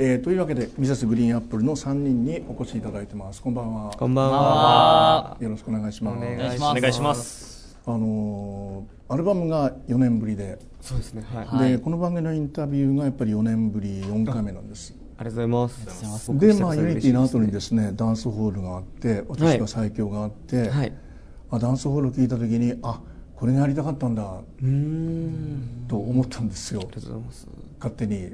えーというわけで Mrs. GREEN APPLE の3人にお越しいただいてますこんばんはこんばんは。よろしくお願いしますお願いします。願いします。あのーアルバムが4年ぶりで、そうですね。はい。あはいでこの番組のインタビューがやっぱり4年ぶり4回目なんですりがとうございます。ざいますでまあユニティの後にですねダンスホールがあって私が最強があって、はい。あダンスホールを聞いた時にあこれがやりたかったんだうーん。と思ったんですよありがとうございます。勝手に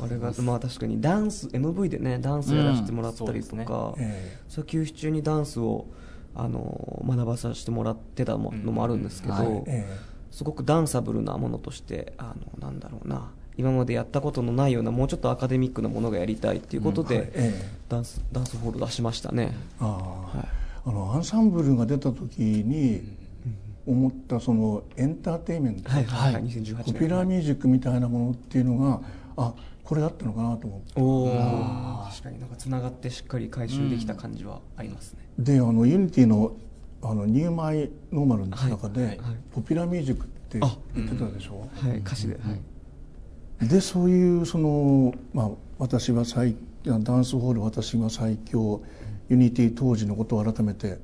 あれがまあ確かにダンス MV でねダンスやらせてもらったりとうんか、えそう休止中にダンスをあの学ばさせてもらってたものもあるんですけど、うんはい。えすごくダンサブルなものとしてあのなんだろうな今までやったことのないようなもうちょっとアカデミックなものがやりたいっていうことで、うんはいええ。ダンスダンスホール出しましたね。ああ、あのアンサンブルが出た時に思ったそのエンターテインメント、はいはい、はい。2018年ポピュラーミュージックみたいなものっていうのがあこれだったのかなと思って。確かになんかつながってしっかり回収できた感じはありますね、であのユニティのあのニューマイノーマルの中で、はい。はい。ポピュラーミュージックって言ってたでしょ、はい歌詞で、はい。でそういうその、まあ、私は最ダンスホール私が最強ユニティ当時のことを改めて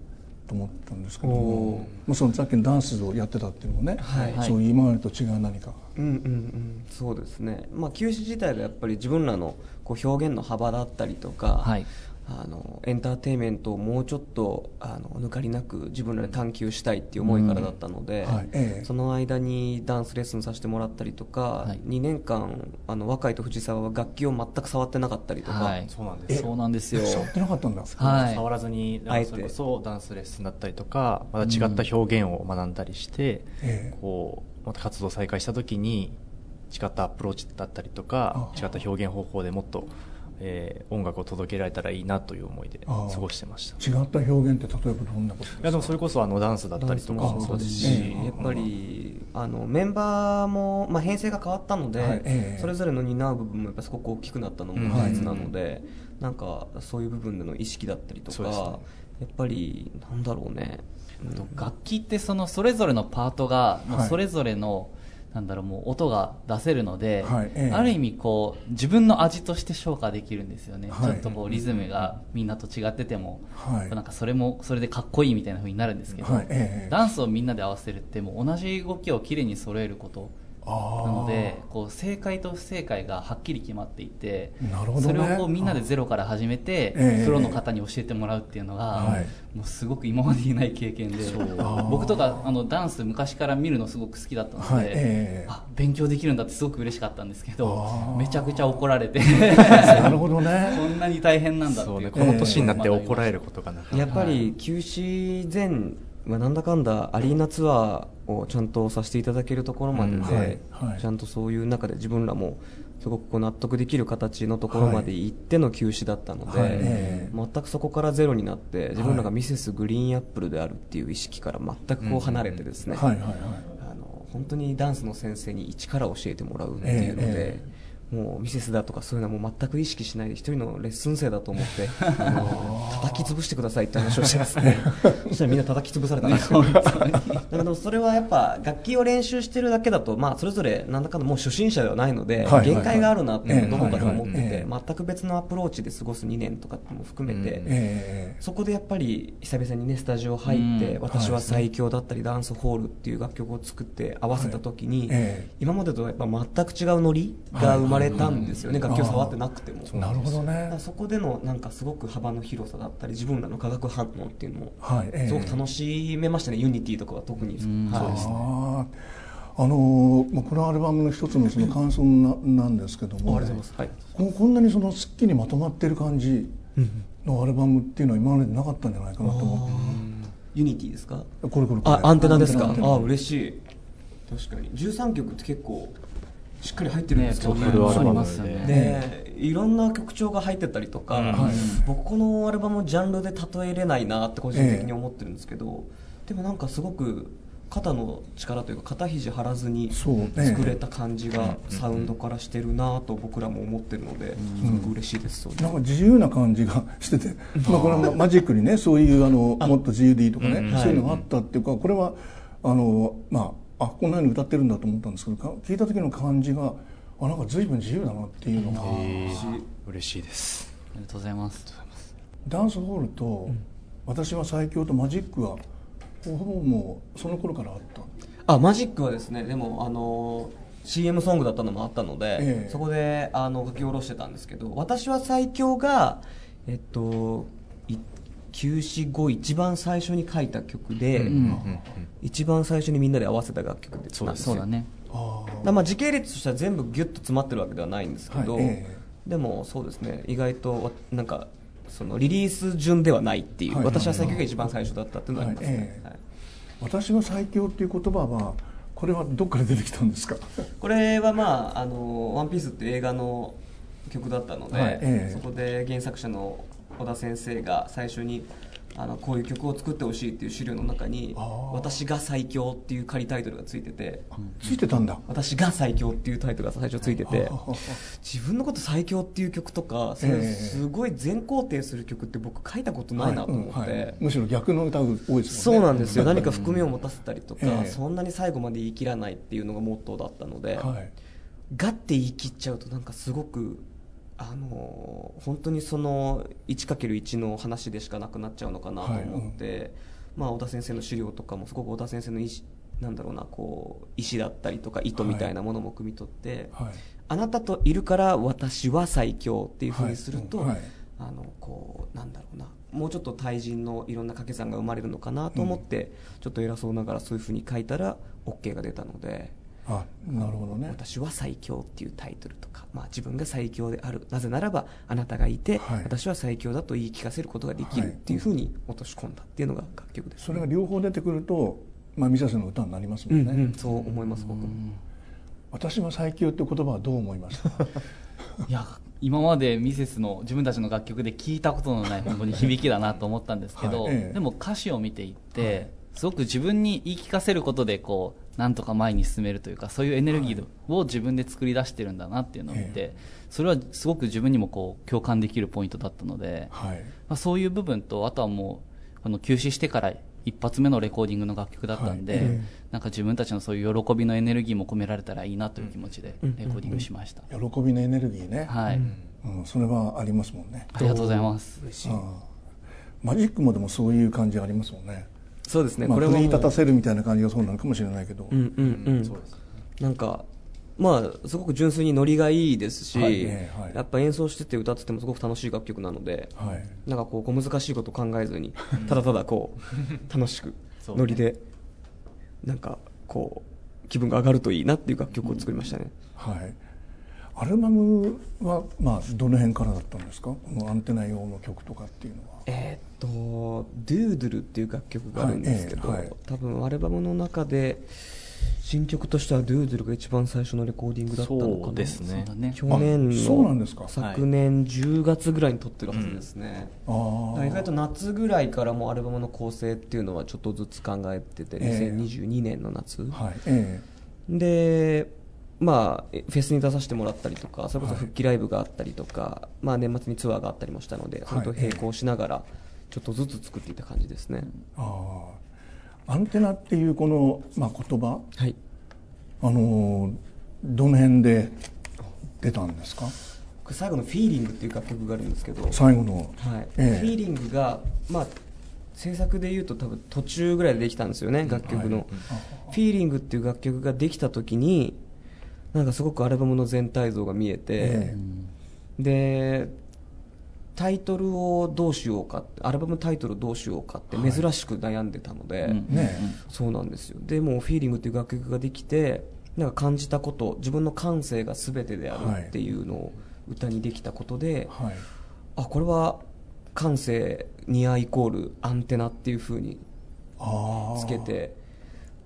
と思ったんですけど。おもー。まあそのさっきのダンスをやってたっていうのもね、はい。そういう今までと違う何か。うんうんうん。そうですね。まあ休止自体がやっぱり自分らのこう表現の幅だったりとか、はいあのエンターテインメントをもうちょっとあの抜かりなく自分らで探求したいっていう思いからだったので、うんはいええ。その間にダンスレッスンさせてもらったりとか、はい。2年間あの若井と藤澤は楽器を全く触ってなかったりとか、はい。そうなんですそうなんですよ。触ってなかったんだ。はい。触らずにあえてそれこそダンスレッスンだったりとかまた違った表現を学んだりして、ええ。こうまた活動再開した時に違ったアプローチだったりとかあ。違った表現方法でもっと、えー音楽を届けられたらいいなという思いであ過ごしてました。い違った表現って例えばどんなことですか？やでもそれこそあのダンスだったりとかもそうですし、ええやっぱりあのメンバーも、まあ、編成が変わったので、はい。ええ。それぞれの担う部分もやっぱすごく大きくなったのもうん。事実なので、なんかそういう部分での意識だったりとか、ね。やっぱりなんだろうね、うん。楽器ってそのそれぞれのパートがそれぞれの、なんだろうもう音が出せるので、はいええ。ある意味こう自分の味として消化できるんですよね、はい。ちょっとこうリズムがみんなと違ってても、はい。なんかそれもそれでかっこいいみたいな風になるんですけど、はいええ。ダンスをみんなで合わせるってもう同じ動きをきれいに揃えることなのでこう正解と不正解がはっきり決まっていてなるほどね。それをこうみんなでゼロから始めてええ。プロの方に教えてもらうっていうのが、はい。もうすごく今までにない経験で僕とかあのダンス昔から見るのすごく好きだったので、はいええ。あ勉強できるんだってすごく嬉しかったんですけどめちゃくちゃ怒られて。なるほどね。こんなに大変なんだってねこの年になって怒られることがなかなか。やっぱり休止前はなんだかんだアリーナツアーをちゃんとさせていただけるところまでで、ちゃんとそういう中で自分らもすごくこう納得できる形のところまで行っての休止だったので、全くそこからゼロになって自分らがミセスグリーンアップルであるっていう意識から全くこう離れてですね、本当にダンスの先生に一から教えてもらうっていうので、えもうミセスだとかそういうのはもう全く意識しないで一人のレッスン生だと思って あの叩き潰してくださいって話をしてです。ね そしたらみんな叩き潰されたんですけどそれはやっぱ楽器を練習してるだけだと、まあ、それぞれなんだかんだもう初心者ではないので、限界があるなってどこかで思ってて、全く別のアプローチで過ごす2年とかも含めて、そこでやっぱり久々にねスタジオ入って、うん私は最強だったり、ダンスホールっていう楽曲を作って合わせた時に、今までとやっぱ全く違うノリが生まれたんですよね、楽器を触ってなくても。えなるほどね。そこでのなんかすごく幅の広さだったり自分らの化学反応っていうのもはいええ。すごく楽しめましたね、ユニティとかは特に、そうですねあのーまあこのアルバムの一つのその感想ななんですけども、ありがとうございます、はい。ここんなにそのすっきりまとまってる感じのアルバムっていうのは今までなかったんじゃないかなと思ユニティですか？ってこれこれこれ。あアンテナですか？あ嬉しい。確かに。13曲って結構しっかり入ってるんですけどね。ますよね。で。いろんな曲調が入ってたりとか、うん。はい僕このアルバムをジャンルで例えれないなって個人的に思ってるんですけど、でもなんかすごく肩の力というか肩肘張らずにそうね。作れた感じがサウンドからしてるなと僕らも思ってるので、すごく嬉しいです、そういうなんか自由な感じが してて、まあ、これはマジックにねそういうあのもっと自由でいいとかね、うん。そういうのがあったっていうかこれはあの、まあ、あこんなように歌ってるんだと思ったんですけどか聞いた時の感じがあなんか随分自由だなっていうのが、嬉しいです。ありがとうございます。ダンスホールと、私は最強とマジックはほぼもうその頃からあった。あマジックはですねでもあの CM ソングだったのもあったので、ええ。そこであの書き下ろしてたんですけど私は最強がえっとい945一番最初に書いた曲で、ん一番最初にみんなで合わせた楽曲でなんですよそうだね。あだまあ時系列としては全部ギュッと詰まってるわけではないんですけど、はい。ええ。でもそうですね。意外とわなんかそのリリース順ではないっていう、はい。私は最強が一番最初だったっていうのがありますね、はい。ええはい。私は最強っていう言葉はこれはどっから出てきたんですか？これはまあ「あのワンピースっていう映画の曲だったので、はい。ええ。そこで原作者の小田先生が最初にあのこういう曲を作ってほしいっていう資料の中にあー「私が最強」っていう仮タイトルがついててついてたんだ「私が最強」っていうタイトルが最初ついてて自分のこと最強っていう曲とかすごい全肯定する曲って僕書いたことないなと思って、むしろ逆の歌多いですもんね。そうなんですよ。何か含みを持たせたりとか、ええ。そんなに最後まで言い切らないっていうのがモットーだったので、はい。ガッて言い切っちゃうとなんかすごくあの本当にその 1×1 の話でしかなくなっちゃうのかなと思って、まあ、小田先生の資料とかもすごく小田先生の意思なんだろうなこう意思だったりとか意図みたいなものも汲み取って、はい。あなたといるから私は最強っていうふうにすると、はいはい。あのこうなんだろうなもうちょっと対人のいろんな掛け算が生まれるのかなと思って、ちょっと偉そうながらそういうふうに書いたら OK が出たので。あなるほどね。私は最強っていうタイトルとか、まあ、自分が最強である。なぜならばあなたがいて、はい。私は最強だと言い聞かせることができるっていうふうに落とし込んだっていうのが楽曲です、それが両方出てくると、まあ、ミサスの歌になりますもんね、うんうん、そう思います僕も。私は最強って言葉はどう思いますか？いや今までミセスの自分たちの楽曲で聞いたことのない本当に響きだなと思ったんですけど、はい。ええ。でも歌詞を見ていって、はいすごく自分に言い聞かせることでこうなんとか前に進めるというかそういうエネルギーを自分で作り出してるんだなっていうのを見て、えそれはすごく自分にもこう共感できるポイントだったので、はい。まあ、そういう部分とあとはもうこの休止してから一発目のレコーディングの楽曲だったんで、はい。ええなんか自分たちのそういう喜びのエネルギーも込められたらいいなという気持ちでレコーディングしました、喜びのエネルギーね、はい、うん、それはありますもんね。ありがとうございます。嬉しい。マジックもでもそういう感じありますもんねそうですね、まあ、これい立たせるみたいな感じがそうなのかもしれないけど、うんうんうん、なんかまあすごく純粋にノリがいいですし、はいねはい。やっぱ演奏してて歌っててもすごく楽しい楽曲なので、はい。なんかこう小難しいこと考えずにただただこう楽しくノリでなんかこう気分が上がるといいなっていう楽曲を作りましたね、はい。アルバムは、まあ、どの辺からだったんですか？このアンテナ用の曲とかっていうのは。えーっと「ドゥードゥル」っていう楽曲があるんですけど、はいええはい。多分アルバムの中で新曲としては「ドゥードゥル」が一番最初のレコーディングだったのかな。そうですね。去年あそうなんですか。の昨年10月ぐらいに撮ってるはずですね、ああだから意外と夏ぐらいからもうアルバムの構成っていうのはちょっとずつ考えてて、ええ。2022年の夏、はいえでまあえフェスに出させてもらったりとかそれこそはい。復帰ライブがあったりとか、まあ、年末にツアーがあったりもしたのでそれと並行しながらちょっとずつ作っていた感じですね、えああアンテナっていうこの、まあ、言葉？はい。あのーどの辺で出たんですか？最後の「フィーリングっていう楽曲があるんですけど、最後の、はい。ええ。フィーリングが、まあ、制作でいうと多分途中ぐらいでできたんですよね楽曲の、はい。フィーリングっていう楽曲ができた時になんかすごくアルバムの全体像が見えて、え。でタイトルをどうしようかアルバムタイトルをどうしようかってはい。珍しく悩んでたので、うんえねそうなんですよ。でもう「フィーリングっていう楽曲ができてなんか感じたこと自分の感性が全てであるっていうのを歌にできたことで、はい。あこれは感性ニアイコールアンテナっていう風にああつけて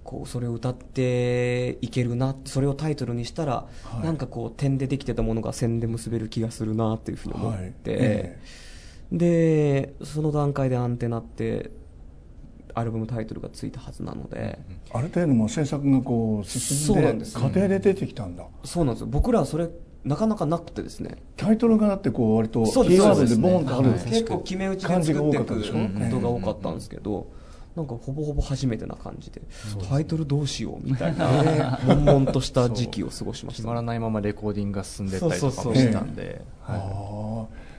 こうそれを歌っていけるなそれをタイトルにしたら、はい。なんかこう点でできてたものが線で結べる気がするなっていうふうに思って、はい。えでその段階でアンテナってアルバムタイトルがついたはずなので、ある程度もう制作がこう進そんで過程で出てきたんだ。そうなんですよ。僕らはそれなかなかなくてですね。タイトルがだってこう割とキーワードでボーンとあるはい。結構決め打ちで作っていく多かったでしょことが多かったんですけど、なんかほぼほぼ初めてな感じでタイトルどうしようみたいな 悶々とした時期を過ごしました。決まらないままレコーディングが進んでったりとかもしたんで、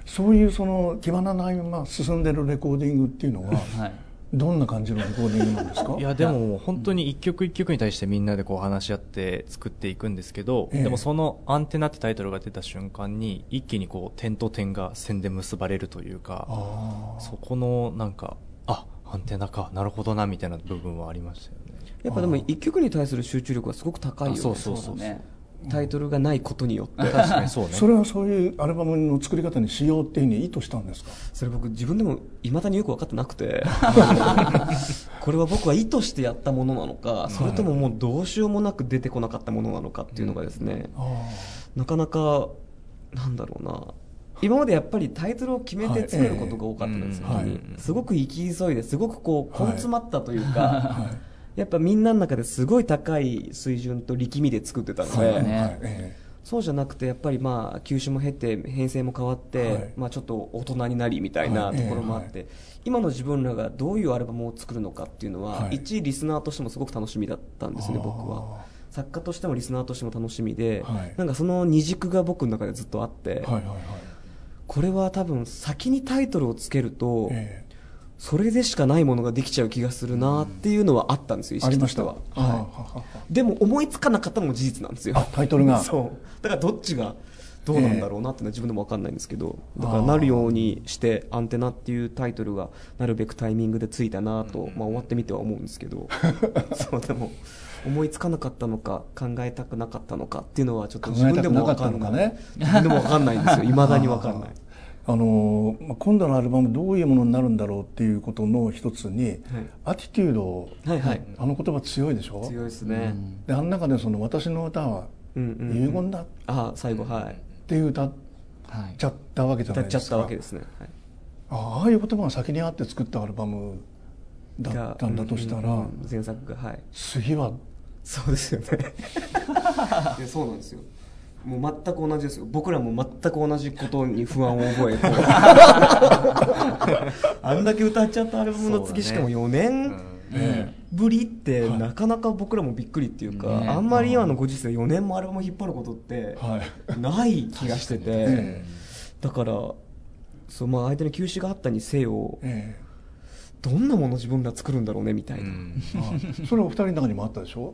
そうい。うその決まらないまま進んでるレコーディングっていうのははい。どんな感じのレコーディングなんですか？いやでも本当に一曲一曲に対してみんなでこう話し合って作っていくんですけど、ええ。でもその「アンテナ」ってタイトルが出た瞬間に一気にこう点と点が線で結ばれるというかそこのなんかあアンテナかなるほどなみたいな部分はありましたよね。やっぱでも一曲に対する集中力がすごく高いよね。あそうそうそうね。タイトルがないことによって。確かにそうね。それはそういうアルバムの作り方にしようっていうふうに意図したんですか？それ僕自分でもいまだによく分かってなくて。これは僕は意図してやったものなのかそれとももうどうしようもなく出てこなかったものなのかっていうのがですねあなかなかなんだろうな今までやっぱりタイトルを決めて作ることが多かったんですよ、はい。すごく生き急いですごくこう根詰まったというか、はやっぱみんなの中ですごい高い水準と力みで作ってたので、い、そうそうじゃなくてやっぱりまあ休止も経て編成も変わって、はい。まあ、ちょっと大人になりみたいなはい。ところもあって、今の自分らがどういうアルバムを作るのかっていうのは、はい。一リスナーとしてもすごく楽しみだったんですね僕は。作家としてもリスナーとしても楽しみで、はい。なんかその二軸が僕の中でずっとあって、はいはいはいこれは多分先にタイトルをつけると、えそれでしかないものができちゃう気がするなっていうのはあったんですよ、意えありまし識としたては。ははい。ははでも思いつかなかったのも事実なんですよ。あタイトルが。そう。だからどっちがどうなんだろうなっていうのは自分でも分かんないんですけどだからなるようにして「アンテナ」っていうタイトルがなるべくタイミングでついたなと、まあ、終わってみては思うんですけど。そうでも思いつかなかったのか考えたくなかったのかっていうのはちょっと自分でも分かんない考えたくなかったのかね。自分でも分かんないんですよ。いまだに分かんない。あのまあ今度のアルバムどういうものになるんだろうっていうことの一つに、アティテュードはいはい。あの言葉強いでしょ？強いですね、であの中でその私の歌はうんうんうん。遺言だ？っああ最後はい。ていう歌っはいちゃったわけじゃ歌っちゃっないですかたわけですね、はい。ああいう言葉が先にあって作ったアルバムだったんだとしたら、うんうんうん。前作がはい。次はそうですよね。いやそうなんですよ。もう全く同じですよ。僕らも全く同じことに不安を覚えこう あんだけ歌っちゃったアルバムの次しかも4年えぶりってなかなか僕らもびっくりっていうか、ねあんまり今のご時世4年もアルバム引っ張ることってはい。ない気がしてて、えだからそう、まあ、相手の休止があったにせよえどんなもの自分ら作るんだろうねみたいな、うん。あそれお二人の中にもあったでしょ？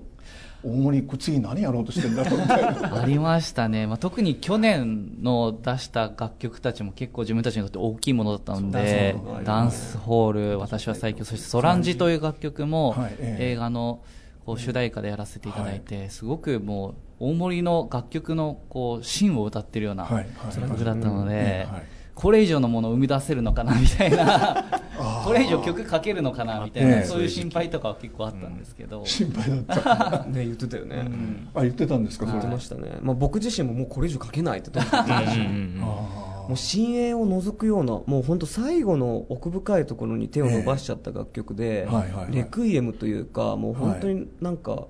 大森次何やろうとしてんだろうみたいな。ありましたね、まあ、特に去年の出した楽曲たちも結構自分たちにとって大きいものだったのでダンスホール、私は最強、そしてソランジという楽曲も映画のこう主題歌でやらせていただいて、すごくもう大森の楽曲のこう芯を歌ってるような曲だったのではい、これ以上のものを生み出せるのかなみたいな、これ以上曲書けるのかなみたいええ。な、そういう心配とかは結構あったんですけど。心配だった。ね言ってたよね、あ言ってたんですか言ってましたね、まあ、僕自身ももうこれ以上書けないって言ってましたしあもう深淵を除くようなもう本当最後の奥深いところに手を伸ばしちゃった楽曲で、えはいはいはい。レクイエムというかもう本当になんか、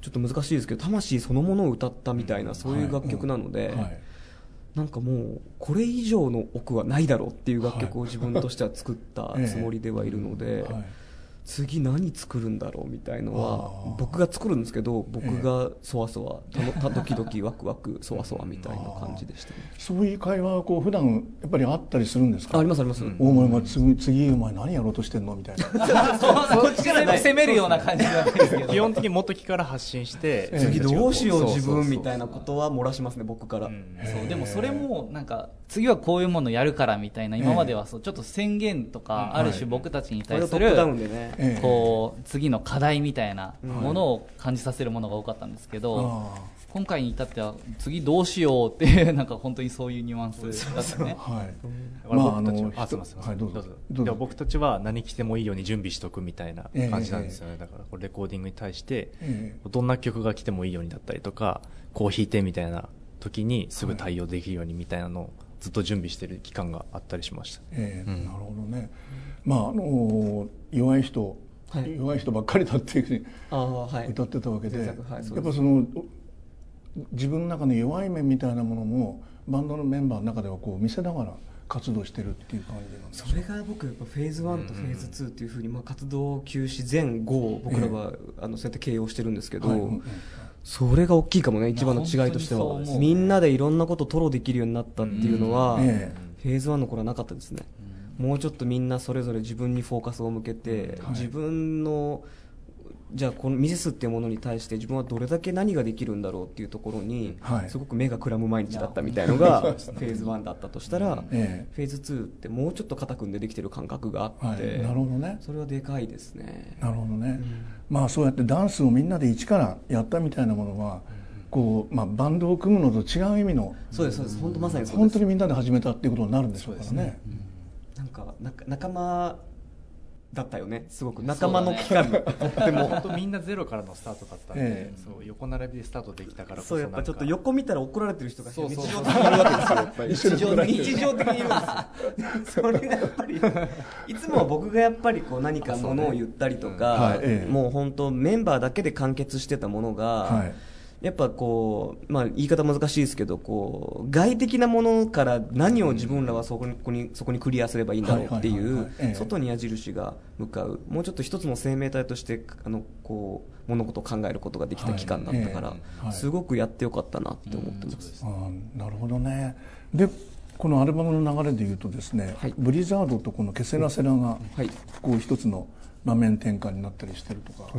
ちょっと難しいですけど魂そのものを歌ったみたいなそういう楽曲なので、ーはいなんかもうこれ以上の奥はないだろうっていう楽曲を自分としては作ったつもりではいるので、次何作るんだろうみたいのは僕が作るんですけど僕がそわそわたのたドキドキワクワク そわそわみたいな感じでしたね。そういう会話はこう普段やっぱりあったりするんですか？あありますあります、大森お前次次お前何やろうとしてんの？みたいな。こっちから攻めるような感じなんですけど 基本的に元木から発信して、ええ。次どうしようそうそうそう自分みたいなことは漏らしますね僕から、うん。そうでもそれもなんか次はこういうものやるからみたいな。今まではそうちょっと宣言とかある種僕たちに対するをトップダウンでね、ええこう次の課題みたいなものを感じさせるものが多かったんですけどあ今回に至っては次どうしようっていうなんか本当にそういうニュアンスだったね。あはい。僕たちは、まああのあすみません、はいどうぞ。どうぞ。どうぞ。でも僕たちは何着てもいいように準備しとくみたいな感じなんですよね、だからこれレコーディングに対して、えどんな曲が来てもいいようにだったりとかこう弾いてみたいな時にすぐ対応できるようにみたいなのをずっと準備してる期間があったりしました、うんええなるほどね。まああの弱い人、はい。弱い人ばっかりだっていうふうにああはい。歌ってたわけで、はいやっぱその自分の中の弱い面みたいなものもバンドのメンバーの中ではこう見せながら活動してるっていう感じなんですか？それが僕やっぱフェーズ1とフェーズ2っていうふうに、まあ、活動休止前後を僕らは、あのそうやって形容してるんですけど、はいうんうんそれが大きいかもね一番の違いとしては。みんなでいろんなことを吐露できるようになったっていうのは、フェーズ1の頃はなかったですね、もうちょっとみんなそれぞれ自分にフォーカスを向けて、はい。自分のじゃあこのミセスっていうものに対して自分はどれだけ何ができるんだろうっていうところに、はい。すごく目がくらむ毎日だったみたいのが フェーズ1だったとしたら、えフェーズ2ってもうちょっと肩組んでできてる感覚があって、はい。なるほどね。それはでかいですね。なるほどね、まあそうやってダンスをみんなで一からやったみたいなものは、こうまあ、バンドを組むのと違う意味のそうですそうです。本当まさに本当にみんなで始めたっていうことになるんでしょうからね。なんかな仲間だったよね。すごく。仲間の期間。とっても。本当みんなゼロからのスタートだったんで、ええ。そう横並びでスタートできたからこそそうやっぱちょっと横見たら怒られてる人が日常的にいるわけですよ日常 的にいるんですよ。それがやっぱりいつもは僕がやっぱりこう何かものを言ったりとか、はいええもう本当メンバーだけで完結してたものが、はいやっぱこう、まあ、言い方難しいですけどこう外的なものから何を自分らはそこにここにそこにクリアすればいいんだろうっていう外に矢印が向かう。もうちょっと一つの生命体としてあのこう物事を考えることができた期間だったから、はいええはい。すごくやってよかったなって思ってます。あーなるほどね。でこのアルバムの流れでいうとですね、はい。ブリザードとこのケセラセラがはい。こう一つの場面転換になったりしてるとか、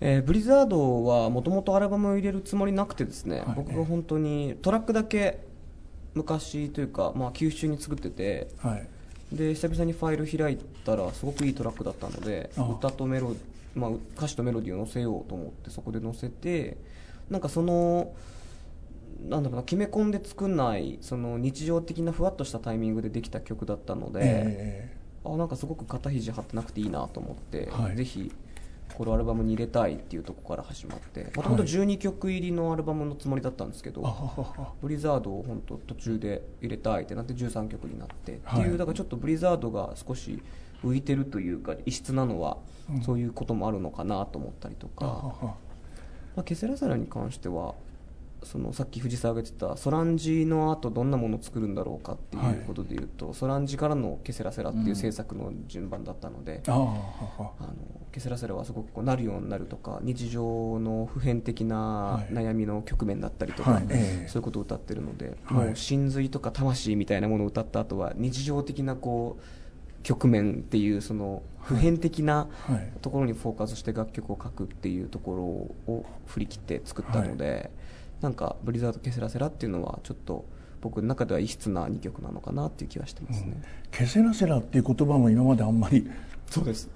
えーブリザードはもともとアルバムを入れるつもりなくてですね、はい。僕が本当にトラックだけ昔というか、まあ、休止中に作っててはい。で久々にファイル開いたらすごくいいトラックだったので歌とメロ、まあ、歌詞とメロディーを載せようと思ってそこで載せてなんかそのなんだろうな決め込んで作んないその日常的なふわっとしたタイミングでできた曲だったので、え。あなんかすごく肩肘張ってなくていいなと思って、はい。ぜひこのアルバムに入れたいっていうところから始まってもともと12曲入りのアルバムのつもりだったんですけど、ははは ブリザードを本当途中で入れたいってなって13曲になって、はいっていうだからちょっとブリザードが少し浮いてるというか異質なのは、うん。そういうこともあるのかなと思ったりとか、あはは。まあ、ケセラセラに関してはそのさっき藤沢が言ってたソランジの後どんなものを作るんだろうかっていうことでいうと、ソランジからのケセラセラっていう制作の順番だったので、あははあ。のケセラセラはすごくこうなるようになるとか日常の普遍的な悩みの局面だったりとか、はい。ええ。そういうことを歌ってるので、はい。もう真髄とか魂みたいなものを歌った後は日常的なこう局面っていうその普遍的なはい。ところにフォーカスして楽曲を書くっていうところを振り切って作ったので、なんか「ブリザード・ケセラセラ」っていうのはちょっと僕の中では異質な2曲なのかなっていう気はしてますね、ケセラセラっていう言葉も今まであんまり。そうです。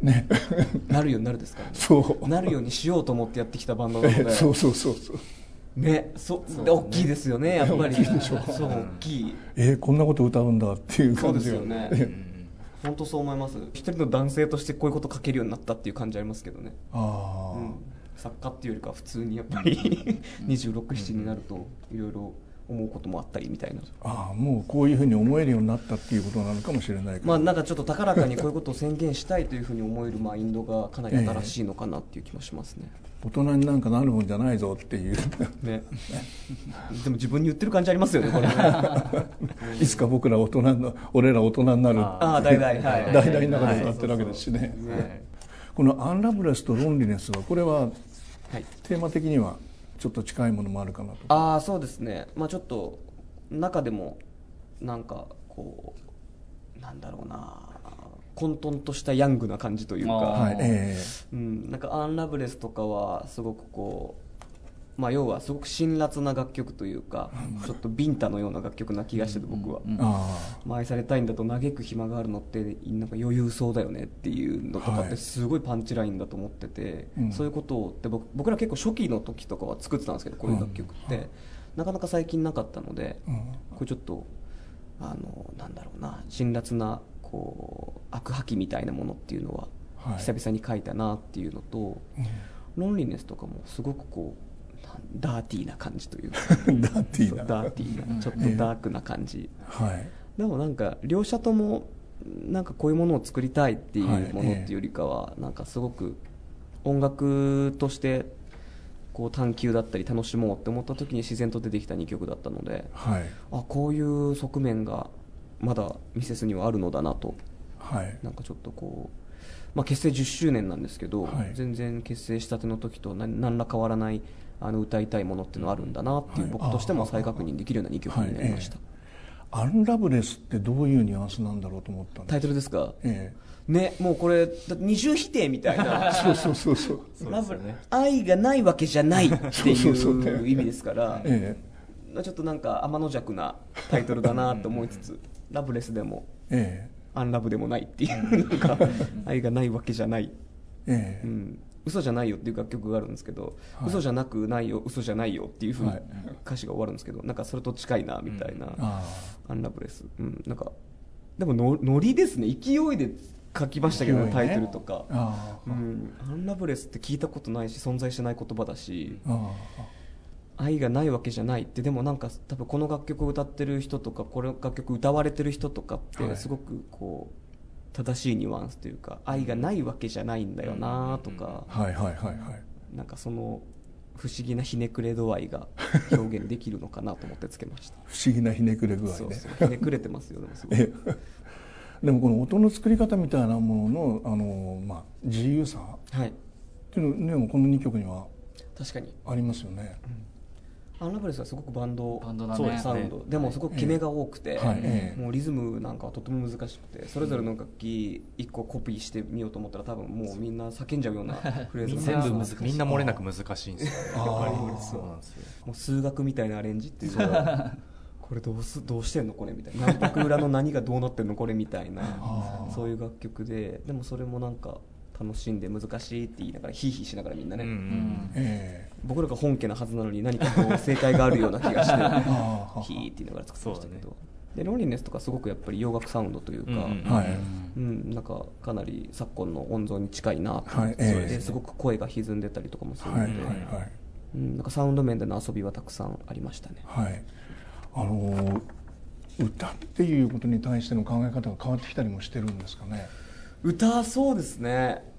ね。なるようになるですからね。そう。なるようにしようと思ってやってきたバンドなので。そうそうそうそう。ね。そう大きいですよねやっぱり。そう大きい。えーこんなこと歌うんだっていうそう感じがですよね。本当そう思います。一人の男性としてこういうこと書けるようになったっていう感じありますけどね。ああ、うん作家っていうよりかは普通にやっぱり267になるといろいろ思うこともあったりみたいな。ああもうこういうふうに思えるようになったっていうことなのかもしれないまあなんかちょっと高らかにこういうことを宣言したいというふうに思えるマインドがかなり新しいのかなっていう気もしますね。大人になんかなるもんじゃないぞっていう。ね。でも自分に言ってる感じありますよね、これね。いつか僕ら大人の俺ら大人になる。ああ、大々、はい。大々の中で歌ってるわけですしね、ね。この「アンラブレスとロンリネス」はこれははい。テーマ的にはちょっと近いものもあるかなと。ああ、そうですね。まあちょっと、中でも、なんか、こう、なんだろうな、混沌としたヤングな感じというか、はい。え。うん、なんかアンラブレスとかはすごくこう、まあ、要はすごく辛辣な楽曲というか、ちょっとビンタのような楽曲な気がしてて僕は、まあ愛されたいんだと嘆く暇があるのってなんか余裕そうだよねっていうのとかってはいすごいパンチラインだと思ってて、うん。そういうことをって僕僕ら結構初期の時とかは作ってたんですけどこういう楽曲って、なかなか最近なかったので、これちょっとあのなんだろうな辛辣なこう悪吐きみたいなものっていうのははい。久々に書いたなっていうのと、ロンリネスとかもすごくこうダーティーな感じというか。ダーティーな。ダーティーなちょっとダークな感じ、はい。でもなんか両者ともなんかこういうものを作りたいっていうはいものっていうよりかは、なんかすごく音楽としてこう探求だったり楽しもうって思った時に自然と出てきた2曲だったのではい。あこういう側面がまだミセスにはあるのだなと。はい。なんかちょっとこう、まあ、結成10周年なんですけど、はい。全然結成したての時と何何ら変わらないあの歌いたいものっていうのはあるんだなっていう、はい。僕としても再確認できるような2曲になりました、アンラブレスってどういうニュアンスなんだろうと思ったんタイトルですか？えねもうこれ二重否定みたいな。えそうそうそうそうそう。ですよね愛がないわけじゃないっていう意味ですから。えちょっとなんか天の弱なタイトルだなと思いつつラブレスでもええ。アンラブでもないっていうなんか 愛がないわけじゃない。えええ。うん、嘘じゃないよっていう楽曲があるんですけど、はい。嘘じゃなくないよ嘘じゃないよっていうふうにはい。歌詞が終わるんですけどなんかそれと近いなみたいな、あアンラブレス、うん、なんかでものノリですね。勢いで書きましたけど、ね。タイトルとか、うん、アンラブレスって聞いたことないし存在してない言葉だしあ愛がないわけじゃないってでもなんか多分この楽曲を歌ってる人とかこの楽曲歌われてる人とかっはい。てすごくこう正しいニュアンスというか愛がないわけじゃないんだよなとか、あはいはいはいはい。なんかその不思議なひねくれ度合いが表現できるのかなと思ってつけました。不思議なひねくれ具合ね。そうそうひねくれてますよでもすごい。ええ。でもこの音の作り方みたいなもののあの、まあ、自由さはい。っていうのでもこの2曲には確かに。ありますよね、アンラブレスはすごくバンドバンドサウンド。でもすごく決めが多くて、はい。ええ。もうリズムなんかはとても難しくてそれぞれの楽器1個コピーしてみようと思ったら多分もうみんな叫んじゃうような フレーズが全部難しい。みんな漏れなく難しいんですよ。ねやっぱり。そうなんですよ。もう数学みたいなアレンジっていうか これどうすどうしてんのこれみたいな。何拍裏の何がどうなってんのこれみたいな そういう楽曲ででもそれもなんか楽しんで難しいって言いながらヒーヒーしながらみんなね、うんううん。んえ。僕らが本家なはずなのに何かこう正解があるような気がして。あヒーって言いながら作ってましたけど、そうでロンリネスとかすごくやっぱり洋楽サウンドというか、うんうんえはいうん、なんかかなり昨今の音像に近いなと思って、はいええ。それですごく声が歪んでたりとかもするので、はいはいはい。うん、なんかサウンド面での遊びはたくさんありましたね。はい。あの歌っていうことに対しての考え方が変わってきたりもしてるんですかね。歌そうですね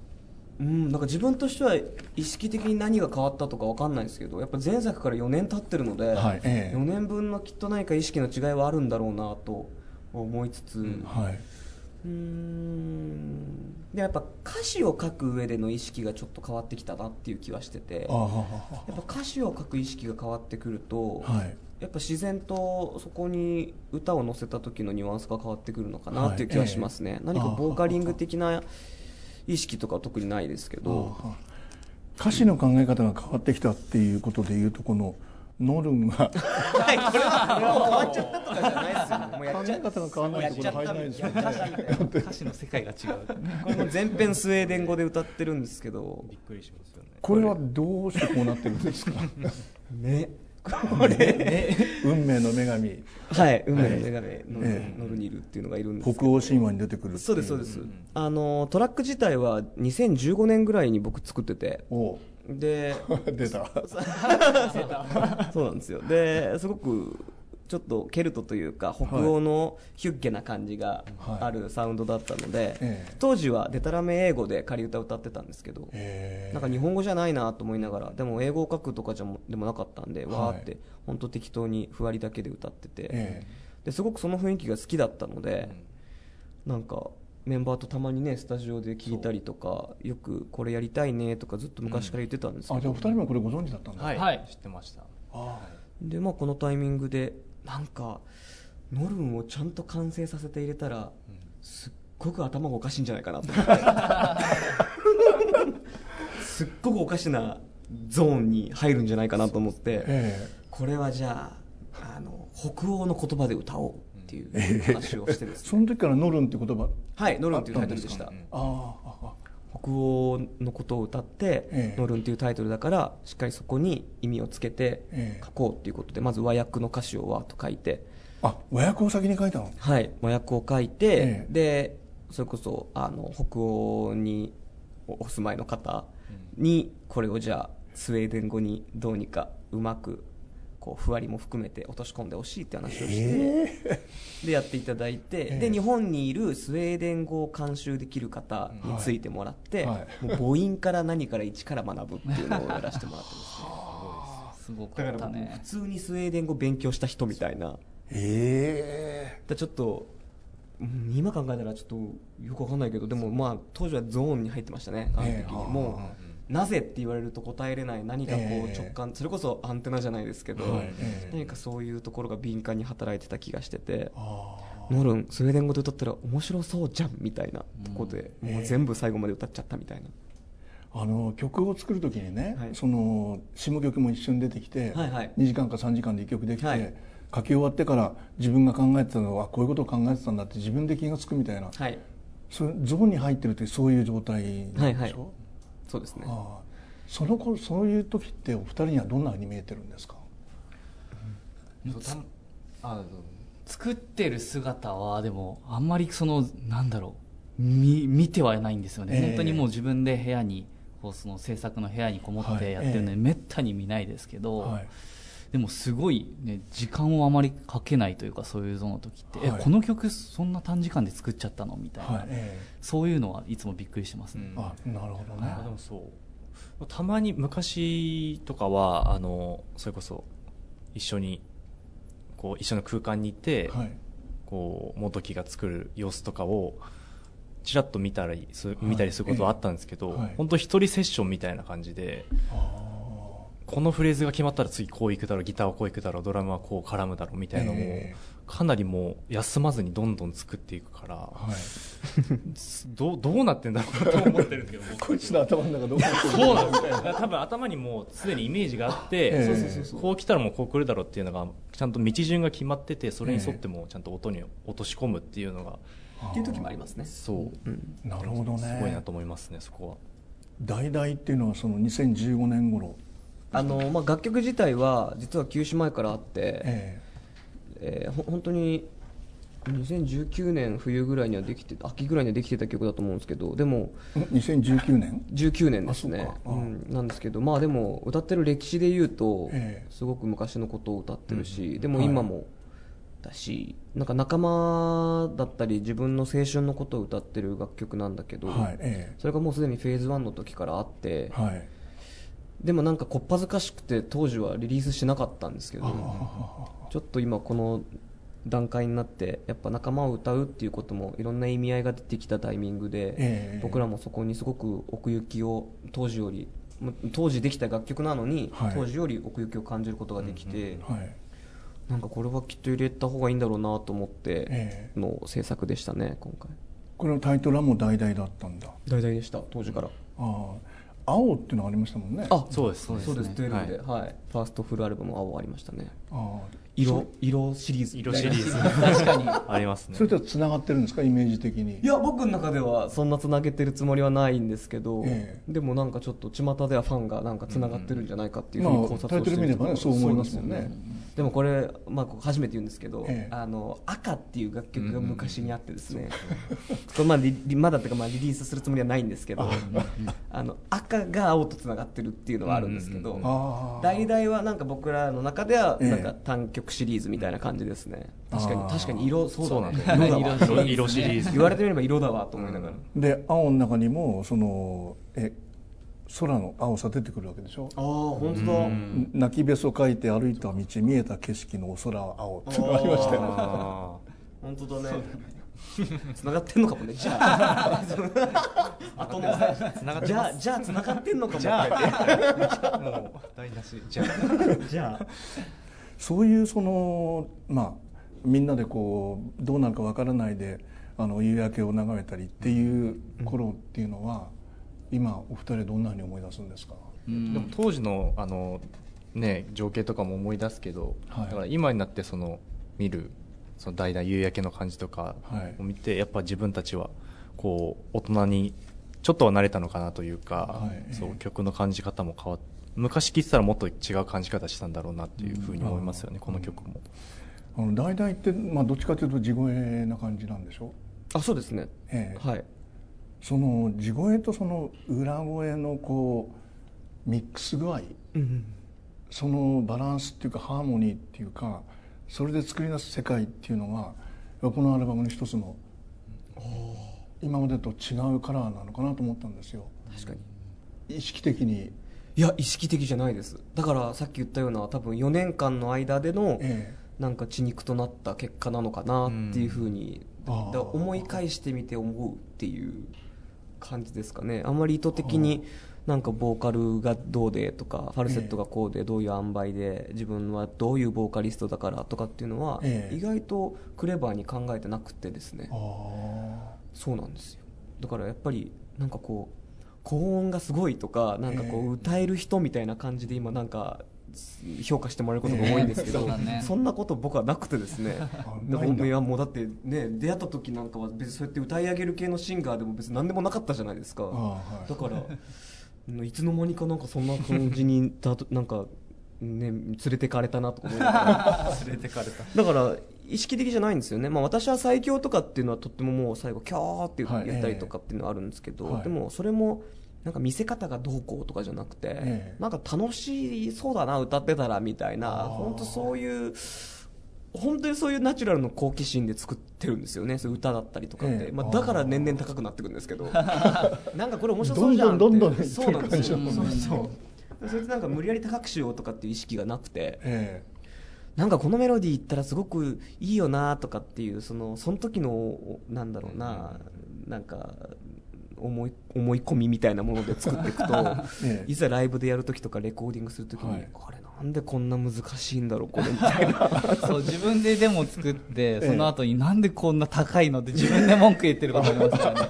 うん、なんか自分としては意識的に何が変わったとかわかんないですけどやっぱ前作から4年経ってるので、はいええ。4年分のきっと何か意識の違いはあるんだろうなと思いつつ、うんはい。うーん。でやっぱ歌詞を書く上での意識がちょっと変わってきたなっていう気はしててやっぱ歌詞を書く意識が変わってくると、はい。やっぱ自然とそこに歌を乗せた時のニュアンスが変わってくるのかなっていう気はしますね、はい何かボーカリング的な意識とかは特にないですけど。歌詞の考え方が変わってきたっていうことでいうとこのノルンが。はいこれはもう変わっちゃったとかじゃないですよ。もうやっちゃ考え方が変わらないってことは入らないですよね。歌詞の世界が違う。これも全編スウェーデン語で歌ってるんですけどびっくりしますよねこれはどうしてこうなってるんですか？ねこれ。運命の女神。はい運命の女神えノえノルニルっていうのがいるんですけ北ど欧神話に出てくるそうですそうです。あのトラック自体は2015年ぐらいに僕作ってて。おう。で 出た。そうなんですよ。ですごくちょっとケルトというか北欧のヒュッゲな感じがあるサウンドだったので、ええ。当時はデタラメ英語で仮歌歌ってたんですけど、なんか日本語じゃないなと思いながらでも英語を書くとかじゃもでもなかったんで、はいわーって本当適当にふわりだけで歌ってて、えですごくその雰囲気が好きだったので、なんかメンバーとたまにねスタジオで聞いたりとかよくこれやりたいねとかずっと昔から言ってたんですけど、あじゃあお二人もこれご存知だったんだ、はい、はい知ってました。あでまあこのタイミングでなんかノルンをちゃんと完成させて入れたら、すっごく頭がおかしいんじゃないかなと思って。すっごくおかしなゾーンに入るんじゃないかなと思って、えこれはじゃああの北欧の言葉で歌おうっていう話をしてですね。その時からノルンって言葉はいノルンっていうタイトルでした。あああ北欧のことを歌って、ええ。ノルンっていうタイトルだからしっかりそこに意味をつけてええ。書こうっていうことで、まず和訳の歌詞をわーっと書いて。あ和訳を先に書いたの？はい、和訳を書いて、ええ。でそれこそあの北欧におお住まいの方にこれをじゃあスウェーデン語にどうにかうまくこうふわりも含めて落とし込んでほしいって話をして、でやっていただいて、えで日本にいるスウェーデン語を監修できる方についてもらって、はい。はもう母音から何から一から学ぶっていうのをやらせてもらってますね。すごかだからもうったね普通にスウェーデン語勉強した人みたいな。え。だちょっと、うん今考えたらちょっとよくわかんないけどでもまあ当時はゾーンに入ってましたねあの時に、ええもうなぜって言われると答えれない何かこうええ。直感、それこそアンテナじゃないですけど、はい。ええ何かそういうところが敏感に働いてた気がしててあノルンスウェーデン語で歌ったら面白そうじゃんみたいなとこで、うん。もう全部最後まで歌っちゃったみたいな、あの曲を作る時にね、はい。その下曲も一緒に出てきて、はいはい。2時間か3時間で1曲できて、はい。書き終わってから自分が考えてたのはこういうことを考えてたんだって自分で気が付くみたいな、はい。それゾーンに入ってるってそういう状態なんでしょ、はいはいそうですね。ああ。その頃そういう時ってお二人にはどんなふうに見えてるんですか？そうたんあ作ってる姿はでもあんまりそのなんだろう。見見てはないんですよね、ええ。本当にもう自分で部屋にこうその制作の部屋にこもってやってるので、はいええ。めったに見ないですけど、はいでもすごい、ね、時間をあまりかけないというかそういうゾーンの時って、はい。えこの曲そんな短時間で作っちゃったのみたいな、はい。えそういうのはいつもびっくりしてますね、うん。えあなるほどね、あでもそう。たまに昔とかはあのそれこそ一緒にこう一緒の空間にいて、はい。こう元木が作る様子とかをちらっと見たりすい。見たりすることはあったんですけど、ええ。はい。本当一人セッションみたいな感じであこのフレーズが決まったら次こういくだろうギターはこういくだろうドラムはこう絡むだろうみたいなのも、えかなりもう休まずにどんどん作っていくから、あはい。どうどうなってんだろうなと思ってるんですけど僕。こいつの頭の中どうなってるそうなんですよ。だから多分頭にもうすでにイメージがあって、ええそうそうそうそう。こう来たらもうこう来るだろうっていうのがちゃんと道順が決まっててそれに沿ってもちゃんと音に落とし込むっていうのがっていう時もありますね。そう、うんなるほどね。すごいなと思いますねそこは。大々っていうのはその2015年頃あの、まあ、楽曲自体は実は休止前からあって、ええ。ーほ本当に2019年冬ぐらいにはできて秋ぐらいにはできてた曲だと思うんですけどでもえん2019年？19年ですね。ううん、なんですけどまあでも歌ってる歴史で言うと、ええ。すごく昔のことを歌ってるし、うん。でも今もだし、なんか仲間だったり自分の青春のことを歌ってる楽曲なんだけど、はいえそれがもうすでにフェーズ1の時からあって、えはいでもなんかこっぱずかしくて当時はリリースしなかったんですけど、ちょっと今この段階になってやっぱ仲間を歌うっていうこともいろんな意味合いが出てきたタイミングで、ええ。僕らもそこにすごく奥行きを当時よりも当時できた楽曲なのに、はい。当時より奥行きを感じることができて、はい。なんかこれはきっと入れた方がいいんだろうなと思ってええ。の制作でしたね今回。これのタイトルはもう大々だったんだ。大々でした当時から、ああ青っていうのがありましたもんね。あそうですそうですそうですねデュエルで、はい。ファーストフルアルバム青ありましたね。ああ色色シリーズ。色シリーズ。確かに。ありますね。それとはつながってるんですかイメージ的に？いや僕の中ではそんなつなげてるつもりはないんですけど、えでもなんかちょっと巷ではファンがなんかつながってるんじゃないかっていうふうに考察まあタイトル見ればねそう思いますもんねでもこれ、まあ、初めて言うんですけど、ええ。あの赤っていう楽曲が昔にあってですね、これまあリリまだっていうかまあリリースするつもりはないんですけど、あの赤が青とつながってるっていうのはあるんですけど、うん。うん。ああ大々はなんか僕らの中ではええ。なんか単曲シリーズみたいな感じですね、確かに確かに色そうだね。そうなんだ。色だわ。色色シリーズ。言われてみれば色だわと思いながら、で青の中にもそのえ空の青さ出てくるわけでしょ？ああ本当だ、泣きべそ書いて歩いた道見えた景色のお空は青っていうのがありましたよねあ本当だね。繋がってんのかもねじゃあ。じゃあじゃあ繋がってんのかも。じゃあもう台無し。じゃあ。じゃあ。そういうそのまあみんなでこうどうなるかわからないであの夕焼けを眺めたりっていう頃っていうのは、今お二人どんなふうに思い出すんですか、うん。でも当時のあの、ね、情景とかも思い出すけど、はい。だから今になってその見るその代々夕焼けの感じとかはい。を見て、やっぱ自分たちはこう大人にちょっとは慣れたのかなというか、はい。そうええ曲の感じ方も変わっ昔聴いてたらもっと違う感じ方したんだろうなっていうふうに思いますよね、この曲も。あの大々って、まあ、どっちかというと地声な感じなんでしょ？あそうですね。ええ。はいその地声とその裏声のこうミックス具合うんそのバランスっていうかハーモニーっていうかそれで作り出す世界っていうのがこのアルバムの一つの今までと違うカラーなのかなと思ったんですよ。確かに。意識的に。いや意識的じゃないです。だからさっき言ったような多分4年間の間でのえなんか血肉となった結果なのかなっていうふうにうん。思い返してみて思うっていう感じですかね。あんまり意図的になんかボーカルがどうでとかファルセットがこうでどういう塩梅で自分はどういうボーカリストだからとかっていうのはええ。意外とクレバーに考えてなくてですね。そうなんですよ。だからやっぱりなんかこう高音がすごいとかなんかこええ。う歌える人みたいな感じで今なんか評価してもらえることが多いんですけど、ね。そんなこと僕はなくてですね。でないんだ。いやもうだってね出会った時なんかは別にそうやって歌い上げる系のシンガーでも別に何でもなかったじゃないですか、あはい。だから いつの間にかなんかそんな感じにたなんかね連れてかれたなとか思連れてかれた。だから意識的じゃないんですよね、まあ、私は最強とかっていうのはとってももう最後キャーってはいやったりとかっていうのはあるんですけど、はい。でもそれもなんか見せ方がどうこうとかじゃなくて、ええ。なんか楽しそうだな歌ってたらみたいな本当そういう本当にそういうナチュラルの好奇心で作ってるんですよねそういう歌だったりとかって、ええ。まあ、だから年々高くなってくるんですけど。なんかこれ面白そうじゃんって。どんどんどんそうなんですよ。いってるそうそうそれでなんか無理やり高くしようとかっていう意識がなくてえなんかこのメロディー言ったらすごくいいよなとかっていうそのその時のなんだろうななんか思い思い込みみたいなもので作っていくと、ええ。いざライブでやる時とかレコーディングする時に、はい。これなんでこんな難しいんだろうこれみたいな。そう自分でデモ作ってえその後になんでこんな高いのって自分で文句言ってることありますからね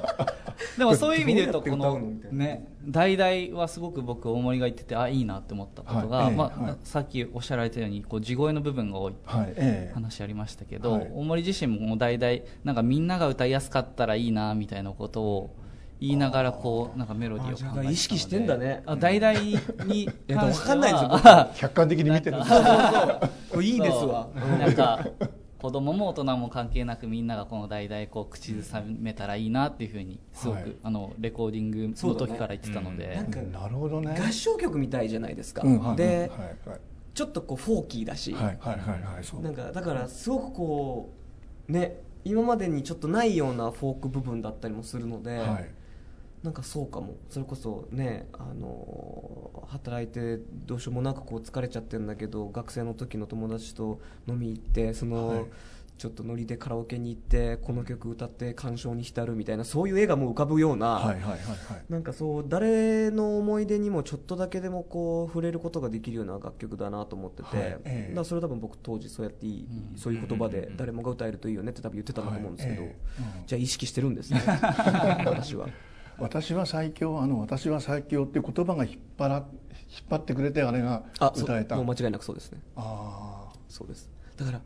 でもそういう意味で言うとこのね題々はすごく僕大森が言っててあいいなって思ったことが、はい。ええ。まはい。あ、さっきおっしゃられたようにこう地声の部分が多いはい。ええ。話ありましたけど、はい。大森自身も代々なんかみんなが歌いやすかったらいいなみたいなことを言いながらこうなんかメロディーを考えてた意識してんだね。あ代々にいや関してわかんないんですよ。は客観的に見てるんですそうそういいですわ。なんか子供も大人も関係なくみんながこの代々こう口ずさめたらいいなっていうふうにすごく、はい。あのレコーディングの時から言ってたので、なん。かなるほどね。合唱曲みたいじゃないですか、うん。はいで、はいはい。ちょっとこうフォーキーだし、はいはいはいはい。そう。なんかだからすごくこうね今までにちょっとないようなフォーク部分だったりもするので、はいなんかそうかも。それこそねあの働いてどうしようもなくこう疲れちゃってるんだけど学生の時の友達と飲み行ってその、はい。ちょっとノリでカラオケに行ってこの曲歌って感傷に浸るみたいなそういう絵がもう浮かぶような、なんかそう誰の思い出にもちょっとだけでもこう触れることができるような楽曲だなと思ってて、はい。ええ。だからそれ多分僕当時そうやっていい、うん。そういう言葉で誰もが歌えるといいよねって多分言ってたんだと思うんですけど、はい。えじゃあ意識してるんですね。私は私は最強あの私は最強っていう言葉が引っ張ら引っ張ってくれてあれが歌えた。もう間違いなくそうです。ねあ。そうです。だから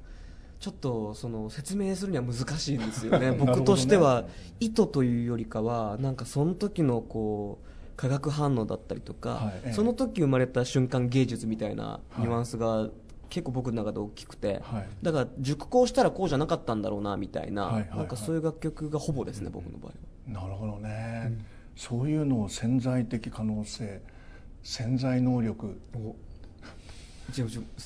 ちょっとその説明するには難しいんですよね。ね。僕としては意図というよりかはなんかその時のこう化学反応だったりとか、はいええ。その時生まれた瞬間芸術みたいなニュアンスが結構僕の中で大きくて、はい。だから熟考したらこうじゃなかったんだろうなみたいな、はいはいはい。なんかそういう楽曲がほぼですね、僕の場合は。あなるほどね、そういうのを潜在的可能性潜在能力。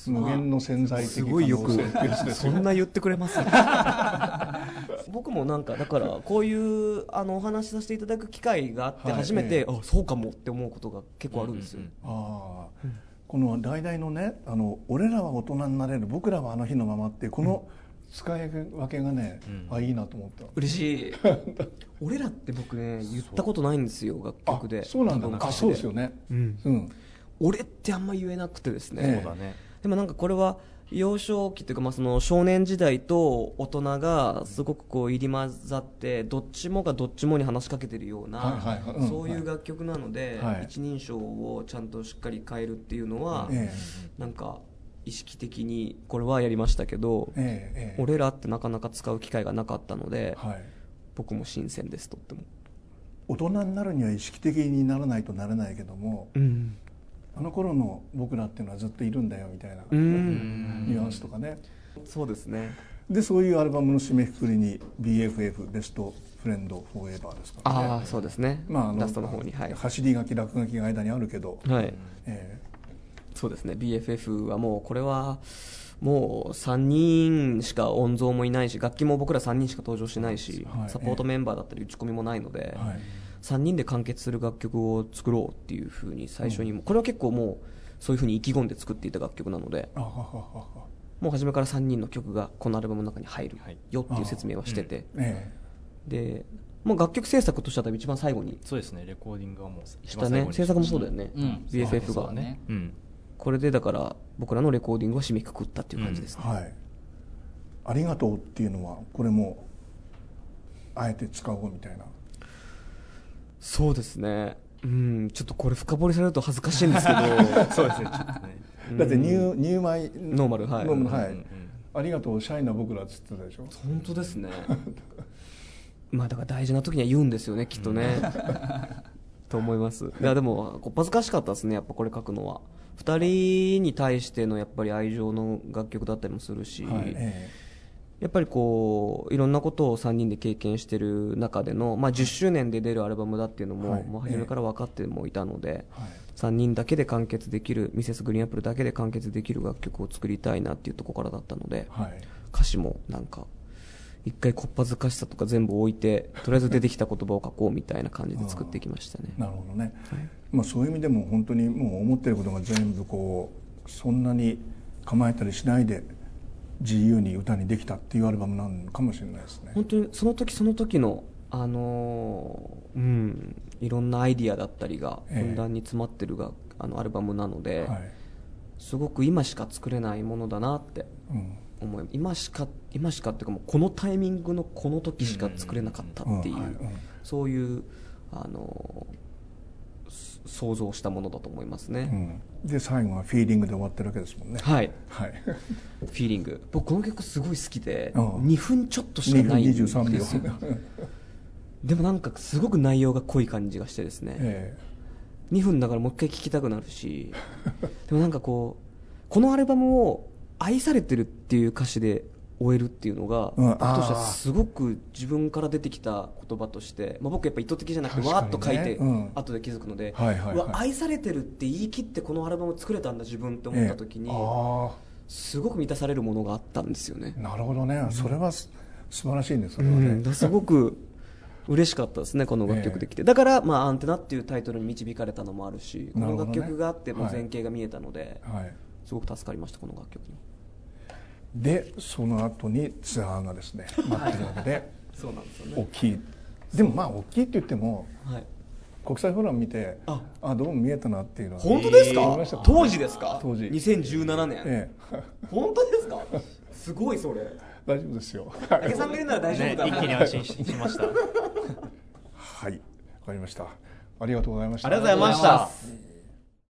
無限の潜在的可能すごいよく性。ってやつでそんな言ってくれます？僕もなんかだからこういうあのお話しさせていただく機会があってはい。初めて、ええあそうかもって思うことが結構あるんですよ、うんうんああ、この代々のねあの「俺らは大人になれる僕らはあの日のまま」ってこの使い分けがね、うん。あいいなと思った。嬉しい。俺らって僕ね言ったことないんですよ楽曲で。あそうなんだ。あそうですよね。うん。うん。俺ってあんま言えなくてですね、ええ。そうだねでもなんかこれは幼少期というかまあその少年時代と大人がすごくこう入り混ざってどっちもがどっちもに話しかけてるようなはいはいはい。うん。そういう楽曲なのではい。一人称をちゃんとしっかり変えるっていうのはえ。なんか意識的にこれはやりましたけどええええ。え俺らってなかなか使う機会がなかったのではい。僕も新鮮ですとっても。大人になるには意識的にならないとなれないけどもうん。あの頃の僕らっていうのはずっといるんだよみたいなうん。ニュアンスとかね。そうですね。でそういうアルバムの締めくくりに BFF ベストフレンドフォーエバーですからね。ああそうですね。まあ、あのラストの方にはい。走り書き落書きが間にあるけど、はい。えーそうですね。BFF はもうこれはもう3人しか音像もいないし楽器も僕ら3人しか登場してないし、はい。サポートメンバーだったり打ち込みもないので、はい。3人で完結する楽曲を作ろうっていうふうに最初にも、これは結構もうそういうふうに意気込んで作っていた楽曲なのでもう初めから3人の曲がこのアルバムの中に入るはいよっていう説明はしてて、えでもう楽曲制作としては多分一番最後にそうですね。レコーディングはもう一した番最後にね。制作もそうだよね、うん。BFF が。そうね。うんこれでだから僕らのレコーディングは締めくくったっていう感じですね、えはい。ありがとうっていうのはこれもあえて使おうみたいな。そうですね。うんちょっとこれ深掘りされると恥ずかしいんですけど。そうですねちょっとね。だって入入米ノーマルはい。ノーマルはい。うんうんありがとうシャイな僕らっつってたでしょ。本当ですね。まあだから大事な時には言うんですよねきっとね、と思います。いやでもこっぱずかしかったですねやっぱこれ書くのは。2人に対してのやっぱり愛情の楽曲だったりもするし、はいえやっぱりこういろんなことを3人で経験してる中での、まあ、10周年で出るアルバムだっていうのも,、はいもう初めから分かってもいたので、えはい。3人だけで完結できるミセスグリーンアップルだけで完結できる楽曲を作りたいなっていうところからだったので、はい。歌詞もなんか一回こっぱずかしさとか全部置いてとりあえず出てきた言葉を書こうみたいな感じで作ってきましたね。なるほどね、はい。まあ、そういう意味でも本当にもう思ってることが全部こうそんなに構えたりしないで自由に歌にできたっていうアルバムなのかもしれないですね。本当にその時その時のあのーうんいろんなアイディアだったりがええ。ふんだんに詰まってるが、あのアルバムなので、はい。すごく今しか作れないものだなってうん思い今しか今しかっていうかもうこのタイミングのこの時しか作れなかったっていう、そういうあのす想像したものだと思いますね、うん、で最後はフィーリングで終わってるわけですもんね。はい。はい。フィーリング。僕この曲すごい好きでうん。2分ちょっとしか2分ないんですよ。23秒。でもなんかすごく内容が濃い感じがしてですね、え2分だからもう一回聴きたくなるし。でもなんかこうこのアルバムを愛されてるっていう歌詞で終えるっていうのが、うん僕としてはすごく自分から出てきた言葉として、まあ、僕やっぱ意図的じゃなくてわーっと書いて、うん。後で気づくので、はいはいはい。うわ愛されてるって言い切ってこのアルバム作れたんだ自分って思った時に、ええあすごく満たされるものがあったんですよね。あなるほどね。それはす素晴らしいねそれはね、うん、すごく嬉しかったですね、この楽曲できて、だから、まあ、アンテナっていうタイトルに導かれたのもあるし、この楽曲があって、も前景が見えたので、はい。すごく助かりました、この楽曲に。でその後にツアーがですね待ってるわけでそうなんですよ大。きい。でもまあ大きいって言ってもはい、国際フォーラム見てあ。あどうも見えたなっていうのは本当ですか？思いました。当時ですか？当時。2017年、ええ。本当ですか？すごいそれ。大丈夫ですよ。竹さんがいるなら大丈ね夫だ、一気に安心ししました。はい。わかりました。ありがとうございました。ありがとうございました。